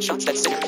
Shots that singer.